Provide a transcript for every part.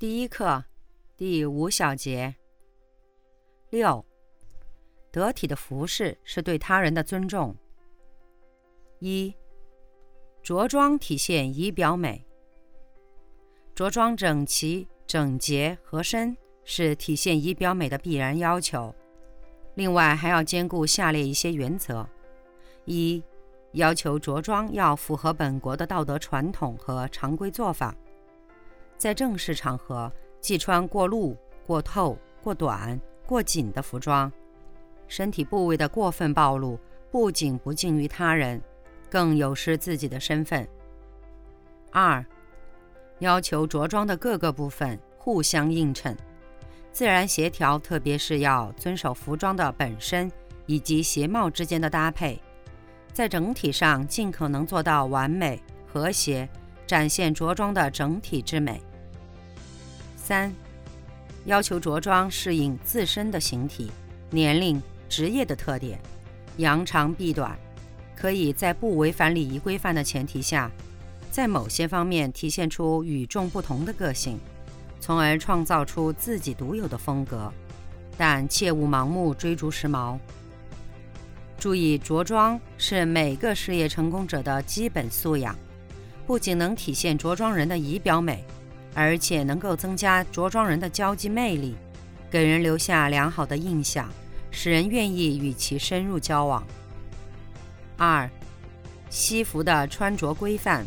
第一课，第五小节。六，得体的服饰是对他人的尊重。一，着装体现仪表美。着装整齐、整洁、合身是体现仪表美的必然要求。另外，还要兼顾下列一些原则：一，要求着装要符合本国的道德传统和常规做法。在正式场合，忌穿过露、过透、过短、过紧的服装，身体部位的过分暴露，不仅不敬于他人，更有失自己的身份。二，要求着装的各个部分互相映衬，自然协调，特别是要遵守服装的本身以及鞋帽之间的搭配，在整体上尽可能做到完美和谐，展现着装的整体之美。三，要求着装适应自身的形体、年龄、职业的特点，扬长避短，可以在不违反礼仪规范的前提下，在某些方面体现出与众不同的个性，从而创造出自己独有的风格。但切勿盲目追逐时髦。注意，着装是每个事业成功者的基本素养，不仅能体现着装人的仪表美。而且能够增加着装人的交际魅力，给人留下良好的印象，使人愿意与其深入交往。二、西服的穿着规范：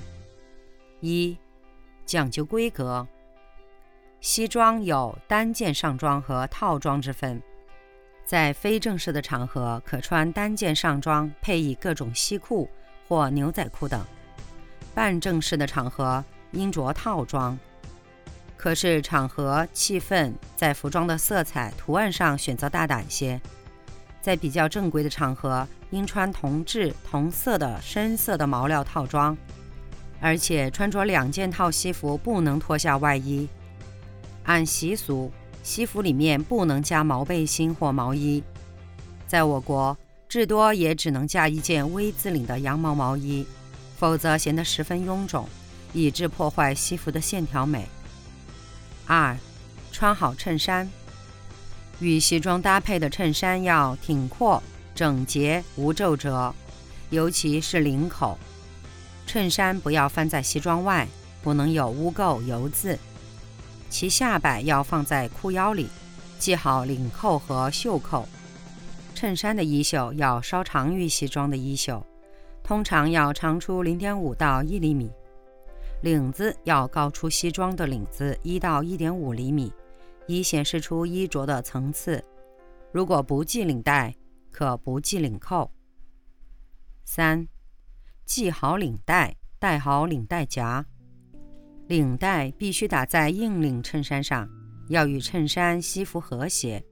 一、讲究规格。西装有单件上装和套装之分，在非正式的场合可穿单件上装，配以各种西裤或牛仔裤等；半正式的场合应着套装。可是场合气氛，在服装的色彩图案上选择大胆些。在比较正规的场合，应穿同质同色的深色的毛料套装，而且穿着两件套西服不能脱下外衣。按习俗，西服里面不能加毛背心或毛衣。在我国，至多也只能加一件 V 字领的羊毛毛衣，否则显得十分臃肿，以致破坏西服的线条美。二，穿好衬衫。与西装搭配的衬衫要挺阔、整洁、无皱褶，尤其是领口。衬衫不要翻在西装外，不能有污垢油渍。其下摆要放在裤腰里，系好领扣和袖扣。衬衫的衣袖要稍长于西装的衣袖，通常要长出零点五到一厘米。领子要高出西装的领子一到一点五厘米，以显示出衣着的层次。如果不系领带，可不系领扣。三，系好领带，戴好领带夹。领带必须打在硬领衬衫上，要与衬衫西服和谐。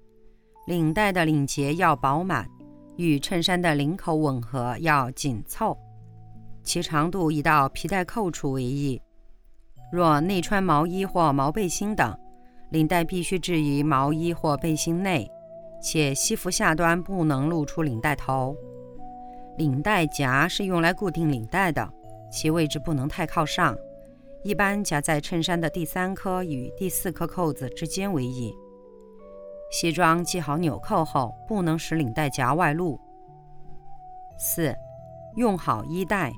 领带的领结要饱满，与衬衫的领口吻合，要紧凑。其长度以到皮带扣处为宜。若内穿毛衣或毛背心等，领带必须置于毛衣或背心内，且西服下端不能露出领带头。领带夹是用来固定领带的，其位置不能太靠上，一般夹在衬衫的第三颗与第四颗扣子之间为宜。西装系好纽扣后，不能使领带夹外露。四，用好衣带。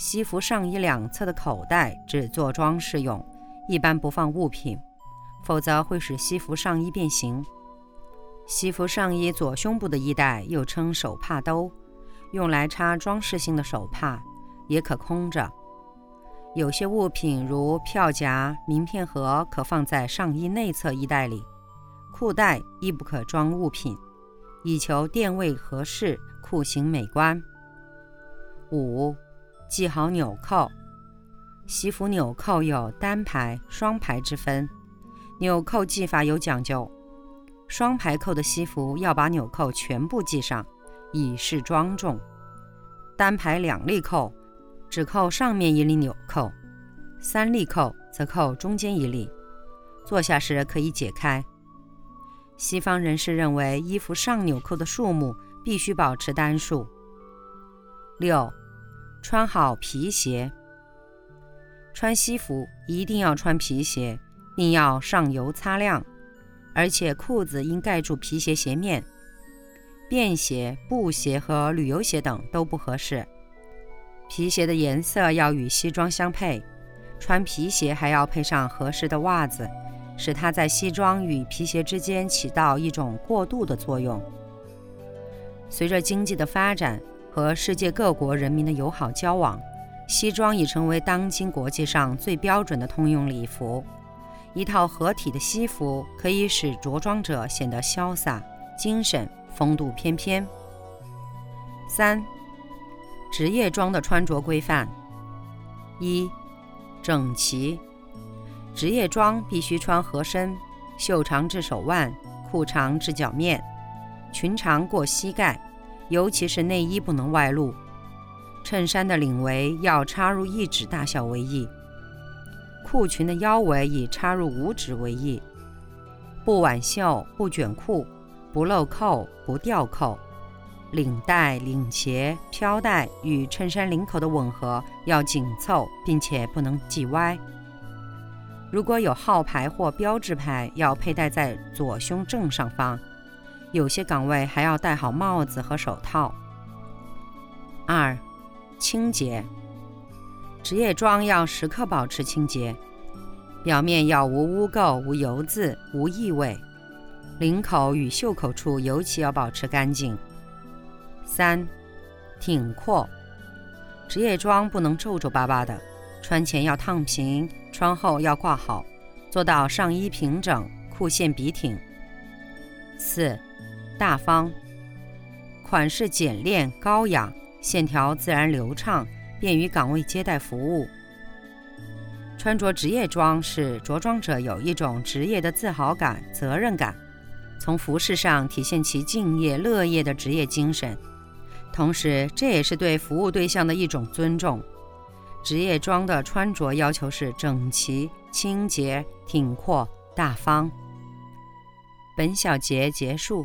西服上衣两侧的口袋只做装饰用，一般不放物品，否则会使西服上衣变形。西服上衣左胸部的衣带又称手帕兜，用来插装饰性的手帕，也可空着。有些物品如票夹、名片盒可放在上衣内侧衣袋里，裤袋亦不可装物品，以求垫位合适，裤型美观。五。系好纽扣，西服纽扣有单排、双排之分，纽扣系法有讲究。双排扣的西服要把纽扣全部系上，以示庄重；单排两粒扣，只扣上面一粒纽扣；三粒扣则扣中间一粒。坐下时可以解开。西方人士认为，衣服上纽扣的数目必须保持单数。六，穿好皮鞋。穿西服一定要穿皮鞋，并要上油擦亮，而且裤子应盖住皮鞋鞋面。便鞋、布鞋和旅游鞋等都不合适。皮鞋的颜色要与西装相配，穿皮鞋还要配上合适的袜子，使它在西装与皮鞋之间起到一种过渡的作用。随着经济的发展和世界各国人民的友好交往。西装已成为当今国际上最标准的通用礼服。一套合体的西服可以使着装者显得潇洒、精神、风度翩翩。三、职业装的穿着规范：一、整齐。职业装必须穿合身，袖长至手腕，裤长至脚面，裙长过膝盖，尤其是内衣不能外露。衬衫的领围要插入一指大小为宜，裤裙的腰围以插入五指为宜。不挽袖、不卷裤、不漏扣、不掉扣，领带、领结、飘带与衬衫领口的吻合要紧凑，并且不能系歪。如果有号牌或标志牌，要佩戴在左胸正上方。有些岗位还要戴好帽子和手套。二。清洁，职业装要时刻保持清洁，表面要无污垢、无油渍、无异味，领口与袖口处尤其要保持干净。三，挺阔，职业装不能皱皱巴巴的，穿前要烫平，穿后要挂好，做到上衣平整，裤线笔挺。四，大方，款式简练高雅。线条自然流畅，便于岗位接待服务。穿着职业装使着装者有一种职业的自豪感、责任感，从服饰上体现其敬业乐业的职业精神。同时，这也是对服务对象的一种尊重。职业装的穿着要求是整齐、清洁、挺阔、大方。本小节结束。